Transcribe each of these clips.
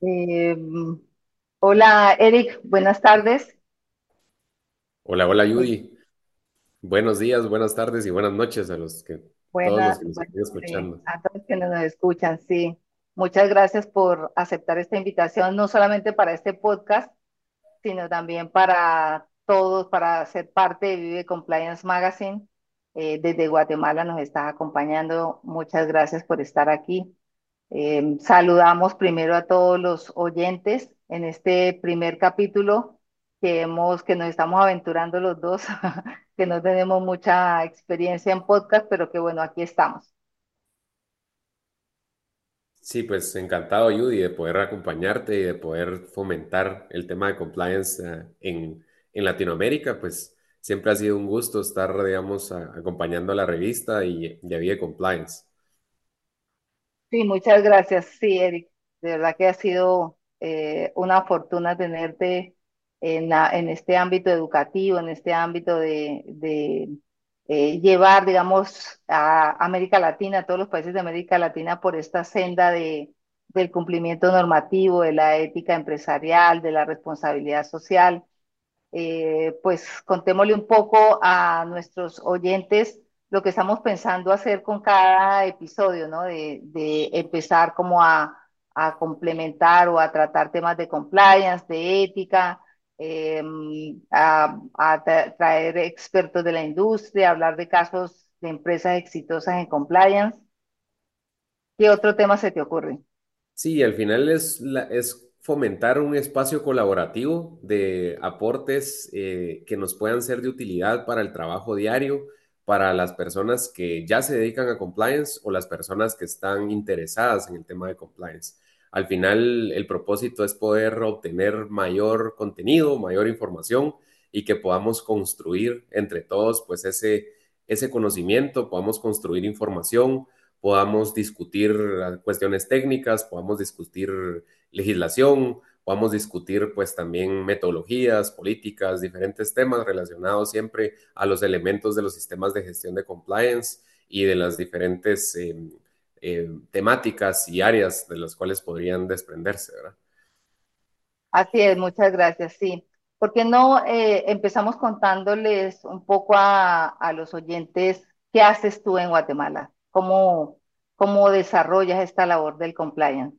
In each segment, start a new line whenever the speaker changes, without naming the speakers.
Eh, hola Eric, buenas tardes.
Hola, hola Judy. Buenos días, buenas tardes y buenas noches a los que, todos los que nos
sí,
escuchando.
a todos nos escuchan, sí. Muchas gracias por aceptar esta invitación, no solamente para este podcast, sino también para todos, para ser parte de Vive Compliance Magazine. Eh, desde Guatemala nos estás acompañando. Muchas gracias por estar aquí. Eh, saludamos primero a todos los oyentes en este primer capítulo que hemos, que nos estamos aventurando los dos, que no tenemos mucha experiencia en podcast, pero que bueno, aquí estamos.
Sí, pues encantado Judy de poder acompañarte y de poder fomentar el tema de compliance eh, en, en Latinoamérica. Pues siempre ha sido un gusto estar, digamos, a- acompañando a la revista y, y a Vie Compliance.
Sí, muchas gracias. Sí, Eric, de verdad que ha sido eh, una fortuna tenerte en, este ámbito educativo, en este ámbito de, eh, llevar, digamos, a América Latina, a todos los países de América Latina por esta senda de, del cumplimiento normativo, de la ética empresarial, de la responsabilidad social eh, pues contémosle un poco a nuestros oyentes lo que estamos pensando hacer con cada episodio, ¿no? De, empezar como a, complementar o a tratar temas de compliance, de ética, eh, a, a tra- traer expertos de la industria, hablar de casos de empresas exitosas en compliance. ¿Qué otro tema se te ocurre?
Sí, al final es fomentar un espacio colaborativo de aportes eh, que nos puedan ser de utilidad para el trabajo diario, para las personas que ya se dedican a compliance o las personas que están interesadas en el tema de compliance. Al final, el propósito es poder obtener mayor contenido, mayor información y que podamos construir entre todos, pues, ese, ese conocimiento, podamos construir información podamos discutir cuestiones técnicas, podamos discutir legislación, podamos discutir pues también metodologías, políticas, diferentes temas relacionados siempre a los elementos de los sistemas de gestión de compliance y de las diferentes eh, eh, temáticas y áreas de las cuales podrían desprenderse, ¿verdad?
Así es, muchas gracias, sí. ¿Por qué no eh, empezamos contándoles un poco a, a los oyentes qué haces tú en Guatemala? ¿Cómo, cómo desarrollas esta labor del compliance?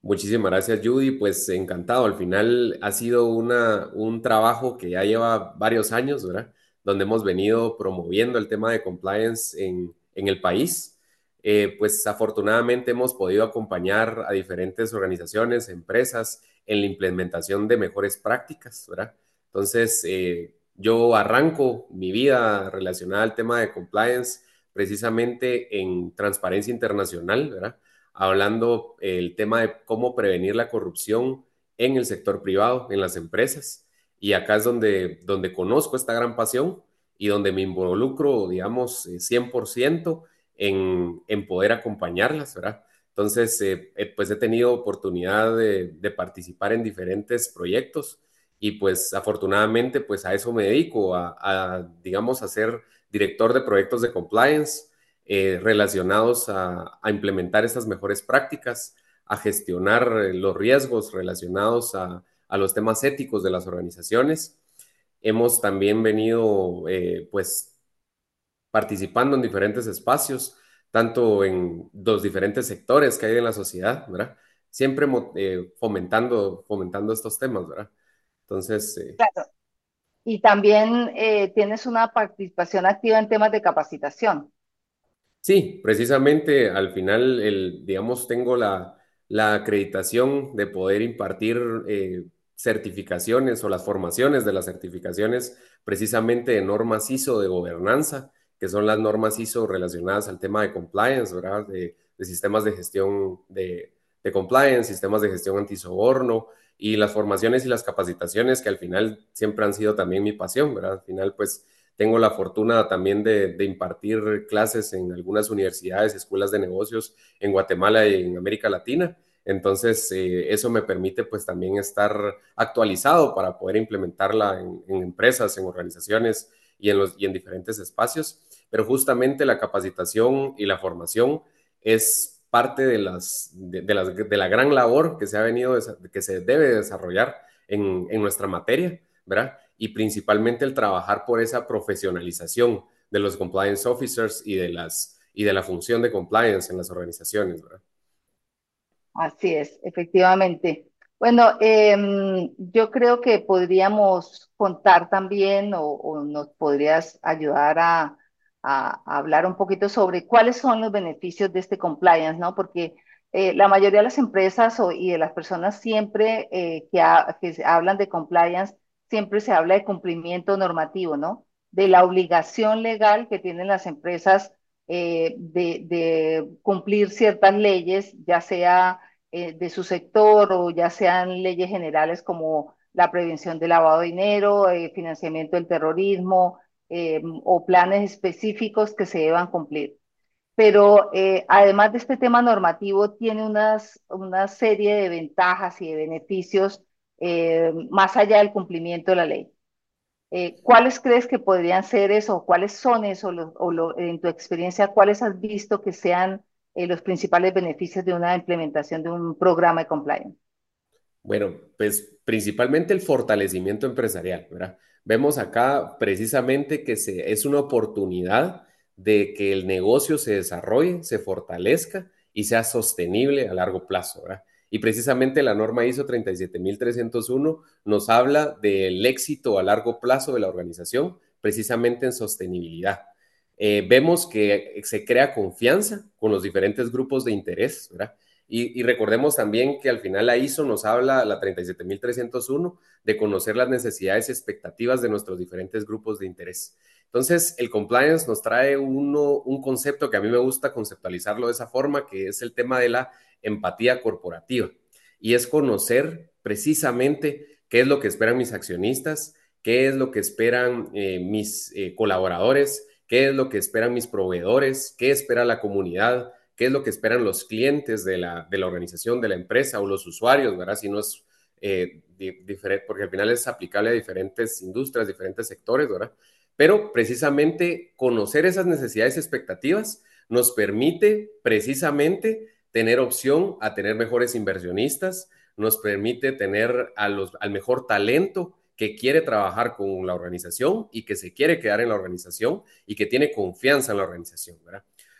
Muchísimas gracias, Judy. Pues encantado. Al final ha sido una, un trabajo que ya lleva varios años, ¿verdad? Donde hemos venido promoviendo el tema de compliance en, en el país. Eh, pues afortunadamente hemos podido acompañar a diferentes organizaciones, empresas en la implementación de mejores prácticas, ¿verdad? Entonces, eh, yo arranco mi vida relacionada al tema de compliance precisamente en Transparencia Internacional, ¿verdad? Hablando el tema de cómo prevenir la corrupción en el sector privado, en las empresas. Y acá es donde, donde conozco esta gran pasión y donde me involucro, digamos, 100% en, en poder acompañarlas, ¿verdad? Entonces, eh, eh, pues he tenido oportunidad de, participar en diferentes proyectos y pues afortunadamente pues a eso me dedico, a digamos, a ser director de proyectos de compliance, eh, relacionados a, implementar estas mejores prácticas, a gestionar eh, los riesgos relacionados a, los temas éticos de las organizaciones. Hemos también venido, eh, pues, participando en diferentes espacios, tanto en los diferentes sectores que hay en la sociedad, ¿verdad? Siempre fomentando, fomentando estos temas, ¿verdad? Entonces,
Claro. Y también tienes una participación activa en temas de capacitación.
Sí, precisamente al final, el, digamos, tengo la, la acreditación de poder impartir eh, certificaciones o las formaciones de las certificaciones precisamente de normas ISO de gobernanza, que son las normas ISO relacionadas al tema de compliance, ¿verdad? De, sistemas de gestión de, de compliance, sistemas de gestión antisoborno y las formaciones y las capacitaciones que al final siempre han sido también mi pasión, ¿verdad? Al final, pues tengo la fortuna también de, impartir clases en algunas universidades, escuelas de negocios en Guatemala y en América Latina. Entonces, eh, eso me permite pues también estar actualizado para poder implementarla en, en empresas, en organizaciones y en, los, y en diferentes espacios. Pero justamente la capacitación y la formación es parte de, las, de, las, de la gran labor que se ha venido, que se debe desarrollar en, en nuestra materia, ¿verdad? Y principalmente el trabajar por esa profesionalización de los compliance officers y de, las, y de la función de compliance en las organizaciones, ¿verdad?
Así es, efectivamente. Bueno, em, yo creo que podríamos contar también o, nos podrías ayudar a, hablar un poquito sobre cuáles son los beneficios de este compliance, ¿no? Porque eh, la mayoría de las empresas y de las personas siempre eh, que, que hablan de compliance, siempre se habla de cumplimiento normativo, ¿no? De la obligación legal que tienen las empresas eh, de, cumplir ciertas leyes, ya sea eh, de su sector o ya sean leyes generales como la prevención del lavado de dinero, eh, financiamiento del terrorismo eh, o planes específicos que se deban cumplir. Pero además de este tema normativo, tiene unas, una serie de ventajas y de beneficios más allá del cumplimiento de la ley. ¿Cuáles crees que podrían ser eso? ¿Cuáles son eso? o en tu experiencia, ¿cuáles has visto que sean eh, los principales beneficios de una implementación de un programa de compliance?
Bueno, pues principalmente el fortalecimiento empresarial, ¿verdad? Vemos acá precisamente que es una oportunidad de que el negocio se desarrolle, se fortalezca y sea sostenible a largo plazo, ¿verdad? Y precisamente la norma ISO 37301 nos habla del éxito a largo plazo de la organización, precisamente en sostenibilidad. Eh, vemos que se crea confianza con los diferentes grupos de interés, ¿verdad? Y, recordemos también que al final la ISO nos habla, la 37301, de conocer las necesidades y expectativas de nuestros diferentes grupos de interés. Entonces, el compliance nos trae uno, un concepto que a mí me gusta conceptualizarlo de esa forma, que es el tema de la empatía corporativa. Y es conocer precisamente qué es lo que esperan mis accionistas, qué es lo que esperan eh, mis eh, colaboradores, qué es lo que esperan mis proveedores, qué espera la comunidad, qué es lo que esperan los clientes de la, de la organización, de la empresa o los usuarios, ¿verdad? Si no es eh, diferente, porque al final es aplicable a diferentes industrias, diferentes sectores, ¿verdad? Pero precisamente conocer esas necesidades y expectativas nos permite precisamente tener opción a tener mejores inversionistas, nos permite tener al mejor talento que quiere trabajar con la organización y que se quiere quedar en la organización y que tiene confianza en la organización.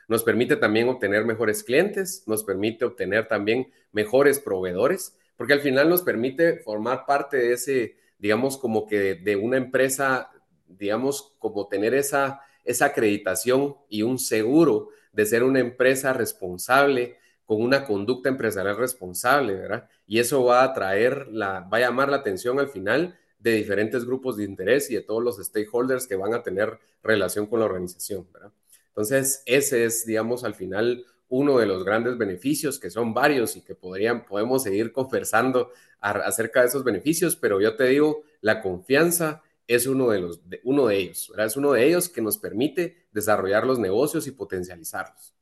Nos permite también obtener mejores clientes, nos permite obtener también mejores proveedores, porque al final nos permite formar parte de ese, digamos, como que de, una empresa, digamos, como tener esa, esa acreditación y un seguro de ser una empresa responsable, con una conducta empresarial responsable, ¿verdad? Y eso va a traer, la, va a llamar la atención al final de diferentes grupos de interés y de todos los stakeholders que van a tener relación con la organización. ¿verdad? Entonces, ese es, digamos, al final uno de los grandes beneficios, que son varios y que podrían, podemos seguir conversando acerca de esos beneficios, pero yo te digo, la confianza es uno de, los, uno de ellos, ¿verdad? es uno de ellos que nos permite desarrollar los negocios y potencializarlos.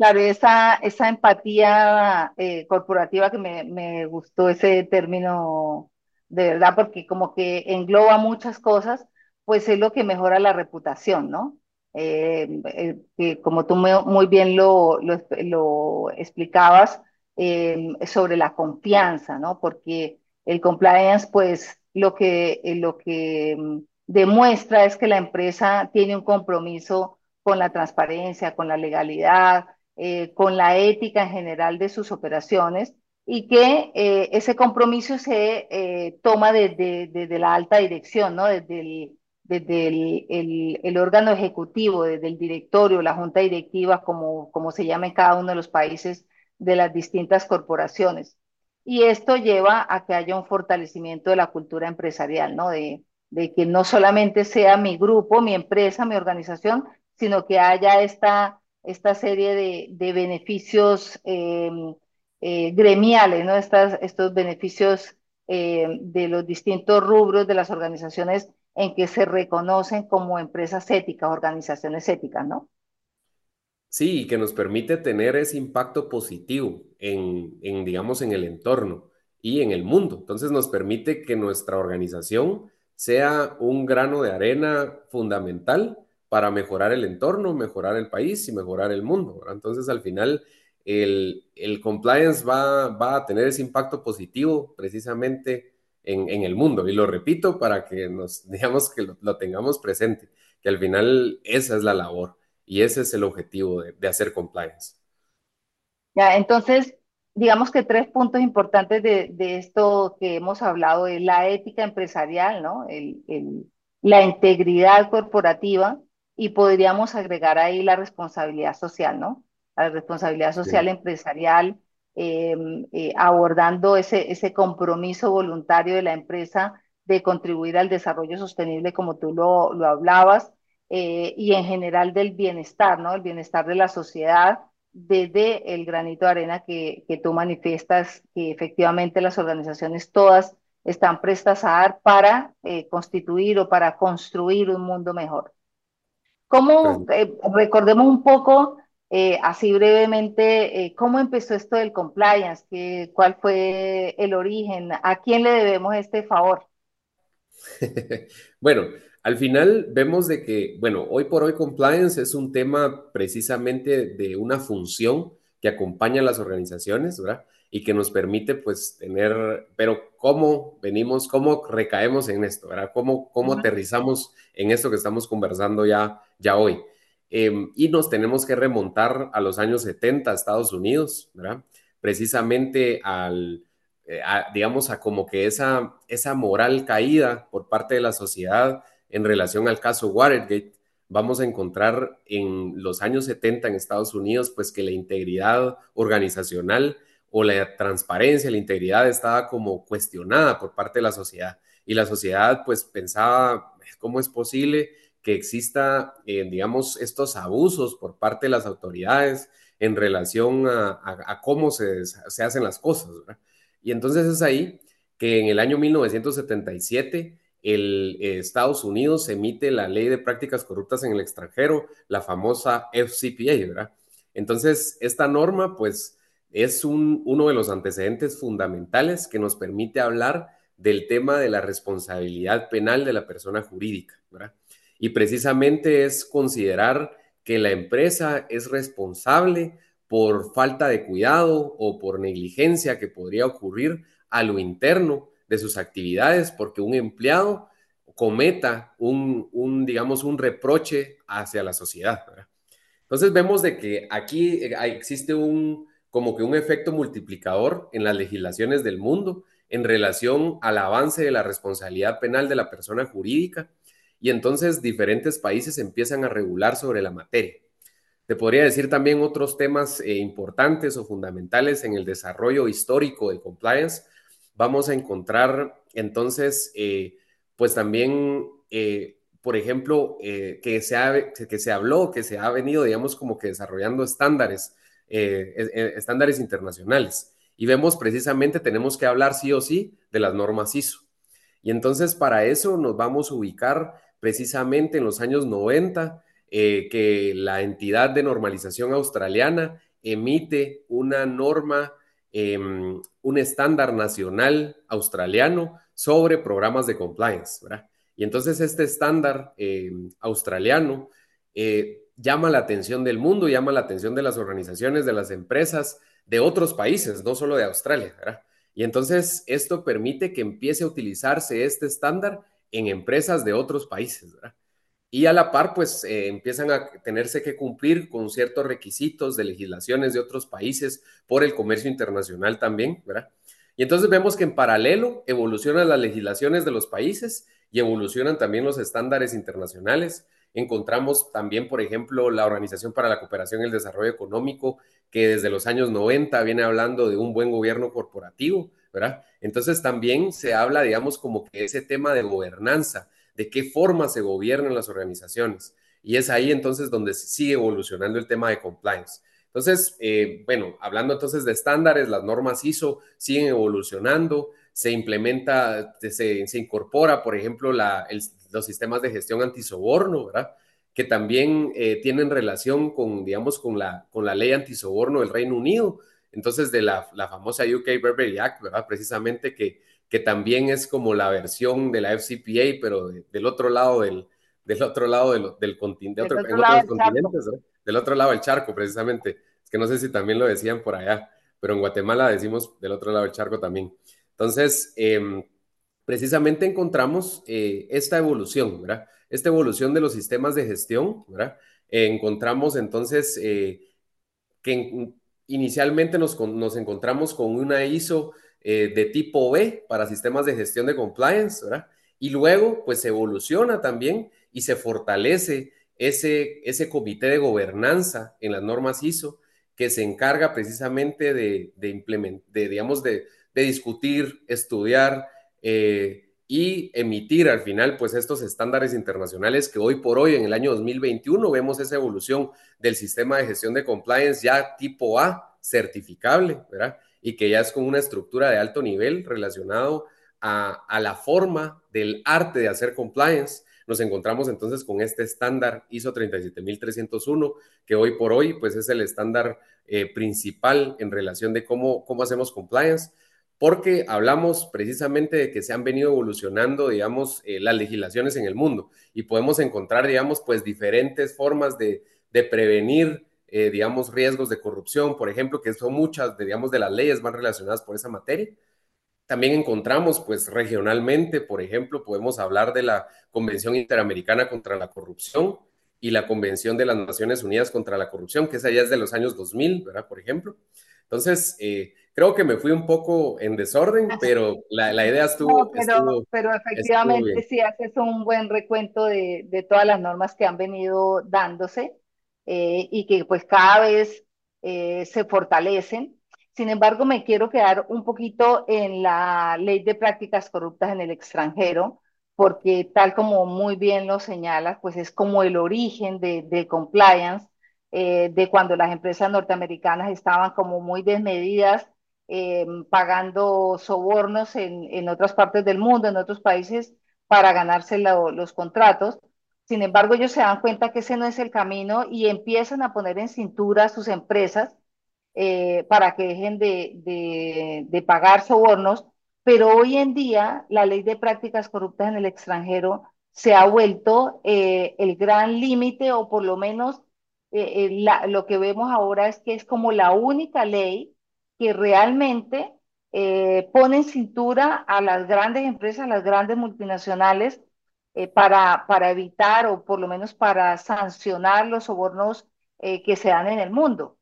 Claro, esa, esa empatía eh, corporativa que me, me, gustó ese término de verdad, porque como que engloba muchas cosas, pues es lo que mejora la reputación, ¿no? Eh, eh, como tú muy bien lo, lo, explicabas, eh, sobre la confianza, ¿no? Porque el compliance, pues lo que, lo que mm, demuestra es que la empresa tiene un compromiso con la transparencia, con la legalidad, con la ética en general de sus operaciones y que eh, ese compromiso se eh, toma desde, la alta dirección, ¿no? desde, el, desde el, el, órgano ejecutivo, desde el directorio, la junta directiva, como, como se llama en cada uno de los países de las distintas corporaciones. Y esto lleva a que haya un fortalecimiento de la cultura empresarial, ¿no? De, de que no solamente sea mi grupo, mi empresa, mi organización, sino que haya esta, esta serie de, de beneficios eh, eh, gremiales, ¿no? Estas, estos beneficios eh, de los distintos rubros de las organizaciones en que se reconocen como empresas éticas, organizaciones éticas, ¿no?
Sí, que nos permite tener ese impacto positivo en, en, digamos, en el entorno y en el mundo. Entonces nos permite que nuestra organización sea un grano de arena fundamental para mejorar el entorno, mejorar el país y mejorar el mundo. Entonces al final el, compliance va, a tener ese impacto positivo precisamente en, el mundo. Y lo repito para que nos digamos que lo, tengamos presente, que al final esa es la labor y ese es el objetivo de, hacer compliance.
Ya, entonces, digamos que tres puntos importantes de, esto que hemos hablado es la ética empresarial, ¿no? El, la integridad corporativa y podríamos agregar ahí la responsabilidad social, ¿no? La responsabilidad social sí. empresarial, eh, eh, abordando ese, ese compromiso voluntario de la empresa de contribuir al desarrollo sostenible, como tú lo, lo hablabas, eh, y en general del bienestar, ¿no? El bienestar de la sociedad desde el granito de arena que, que tú manifiestas, que efectivamente las organizaciones todas están prestas a dar para eh, constituir o para construir un mundo mejor. ¿Cómo, eh, recordemos un poco, eh, así brevemente, eh, cómo empezó esto del compliance? ¿Qué, ¿Cuál fue el origen? ¿A quién le debemos este favor?
bueno, al final vemos de que, bueno, hoy por hoy compliance es un tema precisamente de una función que acompaña a las organizaciones, ¿verdad? Y que nos permite, pues, tener, pero ¿cómo venimos, cómo recaemos en esto, ¿verdad? ¿Cómo, cómo uh -huh. aterrizamos en esto que estamos conversando ya, ya hoy? Eh, y nos tenemos que remontar a los años 70, Estados Unidos, ¿verdad? Precisamente al, eh, a, digamos, a como que esa, esa moral caída por parte de la sociedad en relación al caso Watergate, vamos a encontrar en los años 70 en Estados Unidos, pues que la integridad organizacional o la transparencia, la integridad estaba como cuestionada por parte de la sociedad. Y la sociedad pues pensaba, ¿cómo es posible que exista, eh, digamos, estos abusos por parte de las autoridades en relación a, cómo se, se, hacen las cosas? ¿verdad? Y entonces es ahí que en el año 1977 el, eh, Estados Unidos emite la ley de prácticas corruptas en el extranjero, la famosa FCPA, ¿verdad? Entonces, esta norma, pues, es un, uno de los antecedentes fundamentales que nos permite hablar del tema de la responsabilidad penal de la persona jurídica, ¿verdad? Y precisamente es considerar que la empresa es responsable por falta de cuidado o por negligencia que podría ocurrir a lo interno de sus actividades porque un empleado cometa un, digamos, un reproche hacia la sociedad. Entonces vemos de que aquí eh, existe un, como que un efecto multiplicador en las legislaciones del mundo en relación al avance de la responsabilidad penal de la persona jurídica y entonces diferentes países empiezan a regular sobre la materia. Te podría decir también otros temas eh, importantes o fundamentales en el desarrollo histórico del compliance, vamos a encontrar entonces, eh, pues también, eh, por ejemplo, que, se que se habló, que se ha venido, digamos, como que desarrollando estándares, eh, estándares internacionales. Y vemos precisamente, tenemos que hablar sí o sí de las normas ISO. Y entonces para eso nos vamos a ubicar precisamente en los años 90, que la entidad de normalización australiana emite una norma eh, un estándar nacional australiano sobre programas de compliance, ¿verdad? Y entonces este estándar eh, australiano eh, llama la atención del mundo, llama la atención de las organizaciones, de las empresas, de otros países, no solo de Australia, ¿verdad? Y entonces esto permite que empiece a utilizarse este estándar en empresas de otros países, ¿verdad? y a la par, pues eh, empiezan a tenerse que cumplir con ciertos requisitos de legislaciones de otros países por el comercio internacional también, ¿verdad? Y entonces vemos que en paralelo evolucionan las legislaciones de los países y evolucionan también los estándares internacionales. Encontramos también, por ejemplo, la Organización para la Cooperación y el Desarrollo Económico, que desde los años 90 viene hablando de un buen gobierno corporativo, ¿verdad? Entonces también se habla, digamos, como que ese tema de gobernanza, de qué forma se gobiernan las organizaciones. Y es ahí entonces donde sigue evolucionando el tema de compliance. Entonces, eh, bueno, hablando entonces de estándares, las normas ISO siguen evolucionando, se implementa, se, se incorpora, por ejemplo, la, el, los sistemas de gestión antisoborno, ¿verdad? Que también eh, tienen relación con, digamos, con la, con la ley antisoborno del Reino Unido. Entonces, de la, la famosa UK Burberry Act, ¿verdad? Precisamente que que también es como la versión de la FCPA, pero de, del otro lado del, del otro lado del, del, continente, otro, en otros continentes, ¿no? del otro lado del charco, precisamente. Es que no sé si también lo decían por allá, pero en Guatemala decimos del otro lado del charco también. Entonces, eh, precisamente encontramos eh, esta evolución, ¿verdad? Esta evolución de los sistemas de gestión, ¿verdad? Eh, encontramos entonces eh, que inicialmente nos, nos, encontramos con una ISO eh, de tipo B para sistemas de gestión de compliance, ¿verdad? Y luego, pues evoluciona también y se fortalece ese, ese comité de gobernanza en las normas ISO que se encarga precisamente de, de de, digamos, de, de discutir, estudiar eh, y emitir al final pues estos estándares internacionales que hoy por hoy en el año 2021 vemos esa evolución del sistema de gestión de compliance ya tipo A certificable, ¿verdad? Y que ya es con una estructura de alto nivel relacionado a, a la forma del arte de hacer compliance. Nos encontramos entonces con este estándar ISO 37301, que hoy por hoy pues es el estándar eh, principal en relación de cómo, cómo hacemos compliance porque hablamos precisamente de que se han venido evolucionando, digamos, eh, las legislaciones en el mundo y podemos encontrar, digamos, pues diferentes formas de, de prevenir, eh, digamos, riesgos de corrupción, por ejemplo, que son muchas, de, digamos, de las leyes más relacionadas por esa materia. También encontramos, pues, regionalmente, por ejemplo, podemos hablar de la Convención Interamericana contra la Corrupción y la Convención de las Naciones Unidas contra la Corrupción, que esa ya es de los años 2000, ¿verdad? Por ejemplo. Entonces, eh, creo que me fui un poco en desorden, pero la, la idea estuvo.
No, pero,
estuvo,
pero efectivamente sí haces un buen recuento de, de, todas las normas que han venido dándose eh, y que pues cada vez eh, se fortalecen. Sin embargo, me quiero quedar un poquito en la ley de prácticas corruptas en el extranjero, porque tal como muy bien lo señalas, pues es como el origen de, de compliance, eh, de cuando las empresas norteamericanas estaban como muy desmedidas eh, pagando sobornos en, en, otras partes del mundo, en otros países, para ganarse lo, los contratos. Sin embargo, ellos se dan cuenta que ese no es el camino y empiezan a poner en cintura a sus empresas eh, para que dejen de, de, de, pagar sobornos. Pero hoy en día la ley de prácticas corruptas en el extranjero se ha vuelto eh, el gran límite o por lo menos eh, la, lo que vemos ahora es que es como la única ley que realmente eh, pone en cintura a las grandes empresas, a las grandes multinacionales, eh, para, para evitar o por lo menos para sancionar los sobornos eh, que se dan en el mundo.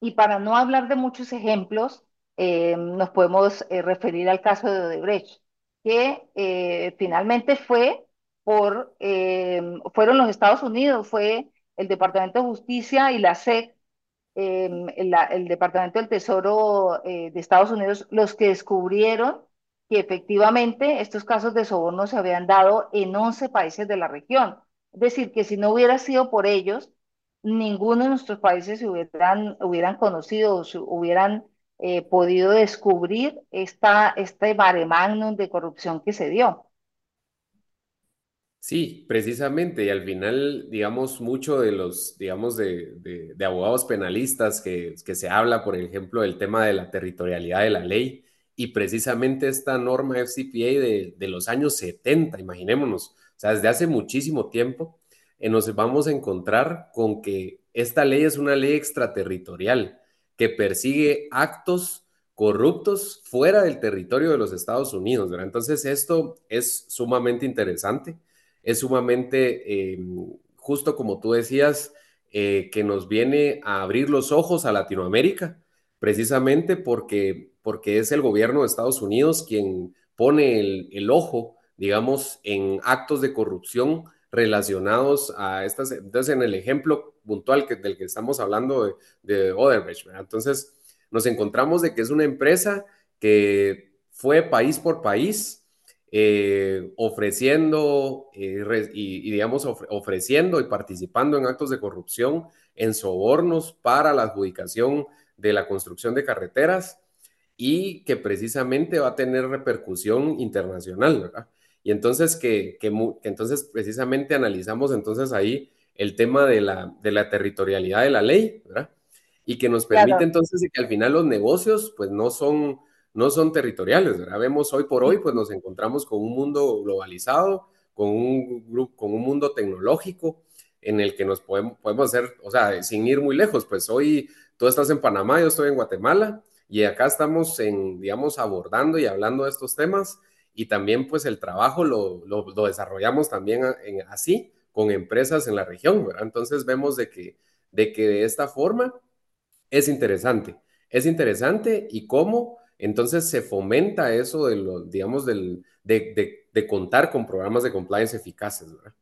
Y para no hablar de muchos ejemplos, eh, nos podemos eh, referir al caso de Odebrecht, que finalmente fue por, fueron los Estados Unidos, fue el Departamento de Justicia y la SEC eh, el, Departamento del Tesoro eh, de Estados Unidos los que descubrieron que efectivamente estos casos de soborno se habían dado en 11 países de la región. Es decir, que si no hubiera sido por ellos, ninguno de nuestros países se hubieran, hubieran conocido, hubieran eh, podido descubrir esta, este mare magnum de corrupción que se dio.
Sí, precisamente, y al final, digamos, mucho de los, digamos, de, de, de abogados penalistas que, que, se habla, por ejemplo, del tema de la territorialidad de la ley, y precisamente esta norma FCPA de, de los años 70, imaginémonos, o sea, desde hace muchísimo tiempo, eh, nos vamos a encontrar con que esta ley es una ley extraterritorial que persigue actos corruptos fuera del territorio de los Estados Unidos, ¿verdad? Entonces, esto es sumamente interesante es sumamente, eh, justo como tú decías, eh, que nos viene a abrir los ojos a Latinoamérica, precisamente porque, porque es el gobierno de Estados Unidos quien pone el, el ojo, digamos, en actos de corrupción relacionados a estas, entonces en el ejemplo puntual del que estamos hablando de, de. Entonces nos encontramos de que es una empresa que fue país por país, eh, ofreciendo eh, y, y, digamos, of ofreciendo y participando en actos de corrupción, en sobornos para la adjudicación de la construcción de carreteras y que precisamente va a tener repercusión internacional, ¿verdad? Y entonces que, que, que entonces precisamente analizamos entonces ahí el tema de la, de la territorialidad de la ley, ¿verdad? Y que nos permite claro. entonces que al final los negocios pues no son no son territoriales, ¿verdad? Vemos hoy por hoy, pues nos encontramos con un mundo globalizado, con un grupo, con un mundo tecnológico, en el que nos podemos, podemos hacer, o sea, sin ir muy lejos, pues hoy tú estás en Panamá, yo estoy en Guatemala y acá estamos en, digamos, abordando y hablando de estos temas y también pues el trabajo lo, lo, desarrollamos también en, así con empresas en la región, ¿verdad? Entonces vemos de que, de que de esta forma es interesante, es interesante y cómo entonces se fomenta eso de lo, digamos, del, de, de, de contar con programas de compliance eficaces, ¿verdad?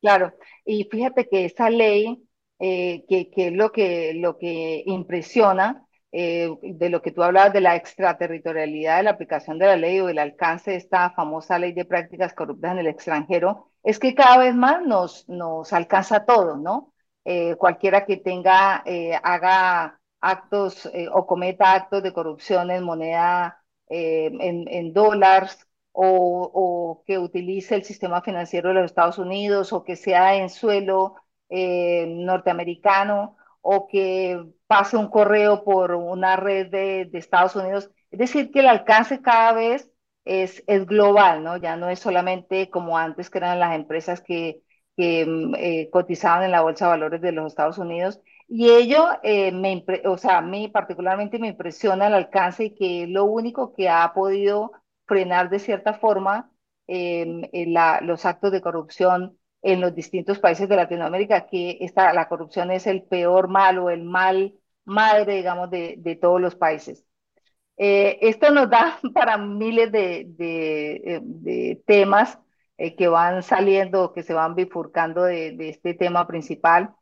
Claro, y fíjate que esta ley, eh, que, que, es lo que, lo que impresiona, eh, de lo que tú hablabas de la extraterritorialidad de la aplicación de la ley o el alcance de esta famosa ley de prácticas corruptas en el extranjero, es que cada vez más nos, nos alcanza a todos, ¿no? Eh, cualquiera que tenga, eh, haga actos eh, o cometa actos de corrupción en moneda, eh, en, en dólares, o, o, que utilice el sistema financiero de los Estados Unidos o que sea en suelo eh, norteamericano o que pase un correo por una red de, de, Estados Unidos. Es decir, que el alcance cada vez es, es, global, ¿no? Ya no es solamente como antes que eran las empresas que, que mm, eh, cotizaban en la Bolsa de Valores de los Estados Unidos. Y ello, eh, me, o sea, a mí particularmente me impresiona el alcance y que lo único que ha podido frenar de cierta forma eh, la, los actos de corrupción en los distintos países de Latinoamérica, que esta, la corrupción es el peor mal o el mal madre, digamos, de, de todos los países. Eh, esto nos da para miles de, de, de temas eh, que van saliendo, que se van bifurcando de, de este tema principal.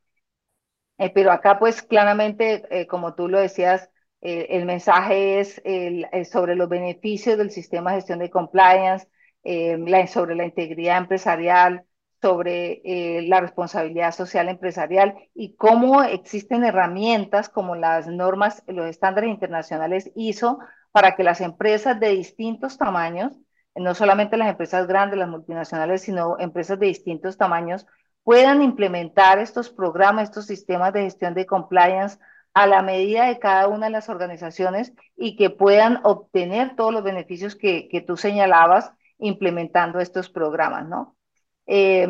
Eh, pero acá, pues claramente, eh, como tú lo decías, eh, el mensaje es el, sobre los beneficios del sistema de gestión de compliance, eh, sobre la integridad empresarial, sobre eh, la responsabilidad social empresarial y cómo existen herramientas como las normas, los estándares internacionales ISO para que las empresas de distintos tamaños, no solamente las empresas grandes, las multinacionales, sino empresas de distintos tamaños, puedan implementar estos programas, estos sistemas de gestión de compliance a la medida de cada una de las organizaciones y que puedan obtener todos los beneficios que, que tú señalabas implementando estos programas, ¿no? Eh,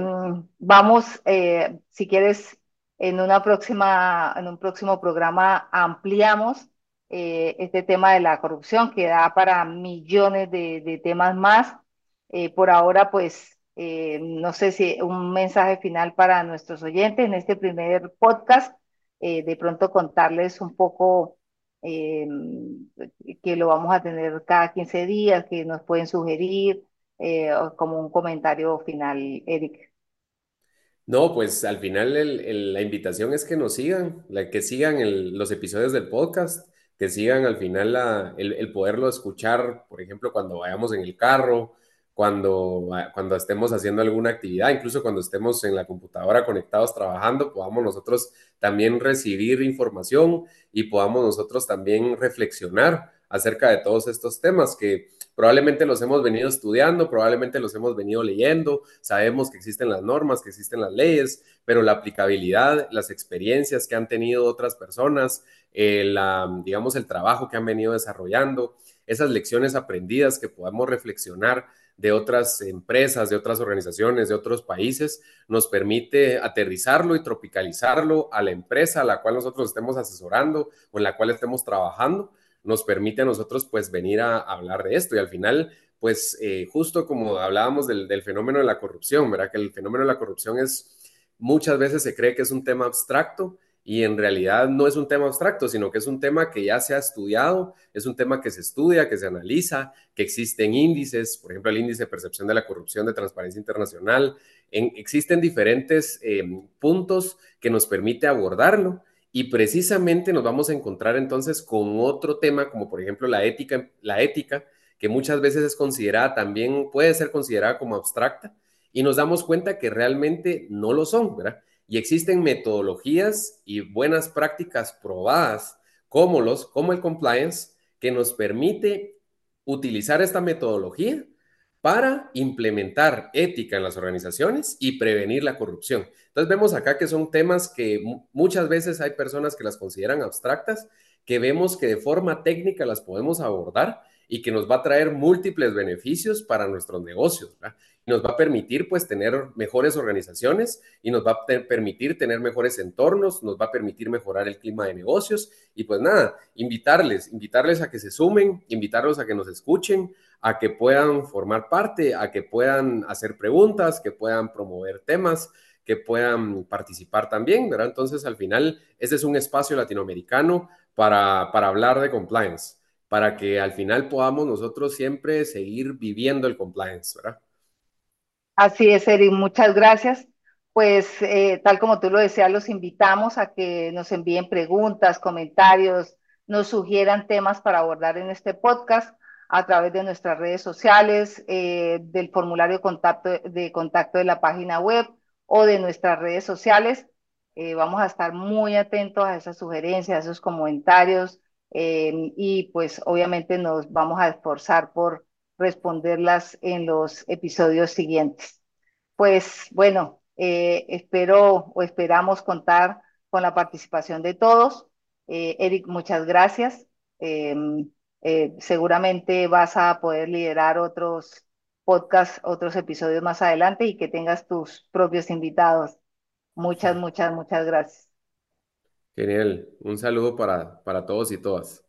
vamos, eh, si quieres, en una próxima, en un próximo programa ampliamos eh, este tema de la corrupción que da para millones de, temas más. Por ahora, pues, no sé si un mensaje final para nuestros oyentes en este primer podcast eh, de pronto contarles un poco eh, que lo vamos a tener cada 15 días, que nos pueden sugerir eh, como un comentario final, Eric.
No, pues al final la invitación es que nos sigan, que sigan los episodios del podcast, que sigan al final el poderlo escuchar, por ejemplo, cuando vayamos en el carro, cuando, cuando estemos haciendo alguna actividad, incluso cuando estemos en la computadora conectados trabajando, podamos nosotros también recibir información y podamos nosotros también reflexionar acerca de todos estos temas que probablemente los hemos venido estudiando, probablemente los hemos venido leyendo, sabemos que existen las normas, que existen las leyes, pero la aplicabilidad, las experiencias que han tenido otras personas, eh, la, digamos, el trabajo que han venido desarrollando, esas lecciones aprendidas que podamos reflexionar de otras empresas, de otras organizaciones, de otros países, nos permite aterrizarlo y tropicalizarlo a la empresa a la cual nosotros estemos asesorando o en la cual estemos trabajando, nos permite a nosotros pues venir a, hablar de esto y al final pues eh, justo como hablábamos del, del, fenómeno de la corrupción, ¿verdad? Que el fenómeno de la corrupción es, muchas veces se cree que es un tema abstracto, y en realidad no es un tema abstracto, sino que es un tema que ya se ha estudiado, es un tema que se estudia, que se analiza, que existen índices, por ejemplo, el índice de percepción de la corrupción de Transparencia Internacional, en, existen diferentes eh, puntos que nos permite abordarlo y precisamente nos vamos a encontrar entonces con otro tema, como por ejemplo la ética, la ética, que muchas veces es considerada también, puede ser considerada como abstracta, y nos damos cuenta que realmente no lo son, ¿verdad? Y existen metodologías y buenas prácticas probadas como, los, como el compliance que nos permite utilizar esta metodología para implementar ética en las organizaciones y prevenir la corrupción. Entonces vemos acá que son temas que muchas veces hay personas que las consideran abstractas, que vemos que de forma técnica las podemos abordar y que nos va a traer múltiples beneficios para nuestros negocios. ¿verdad? nos va a permitir pues tener mejores organizaciones y nos va a permitir tener mejores entornos, nos va a permitir mejorar el clima de negocios y pues nada, invitarles, invitarles a que se sumen, invitarlos a que nos escuchen, a que puedan formar parte, a que puedan hacer preguntas, que puedan promover temas, que puedan participar también, ¿verdad? Entonces al final, este es un espacio latinoamericano para, para hablar de compliance, para que al final podamos nosotros siempre seguir viviendo el compliance, ¿verdad?
Así es, Eric, muchas gracias. Pues eh, tal como tú lo decías, los invitamos a que nos envíen preguntas, comentarios, nos sugieran temas para abordar en este podcast a través de nuestras redes sociales, eh, del formulario contacto, de contacto de la página web o de nuestras redes sociales. Eh, vamos a estar muy atentos a esas sugerencias, a esos comentarios y pues obviamente nos vamos a esforzar por responderlas en los episodios siguientes. Pues bueno, eh, espero o esperamos contar con la participación de todos. Eh, Eric, muchas gracias. Em, eh, seguramente vas a poder liderar otros podcasts, otros episodios más adelante y que tengas tus propios invitados. Muchas, muchas, muchas gracias.
Genial. Un saludo para, para todos y todas.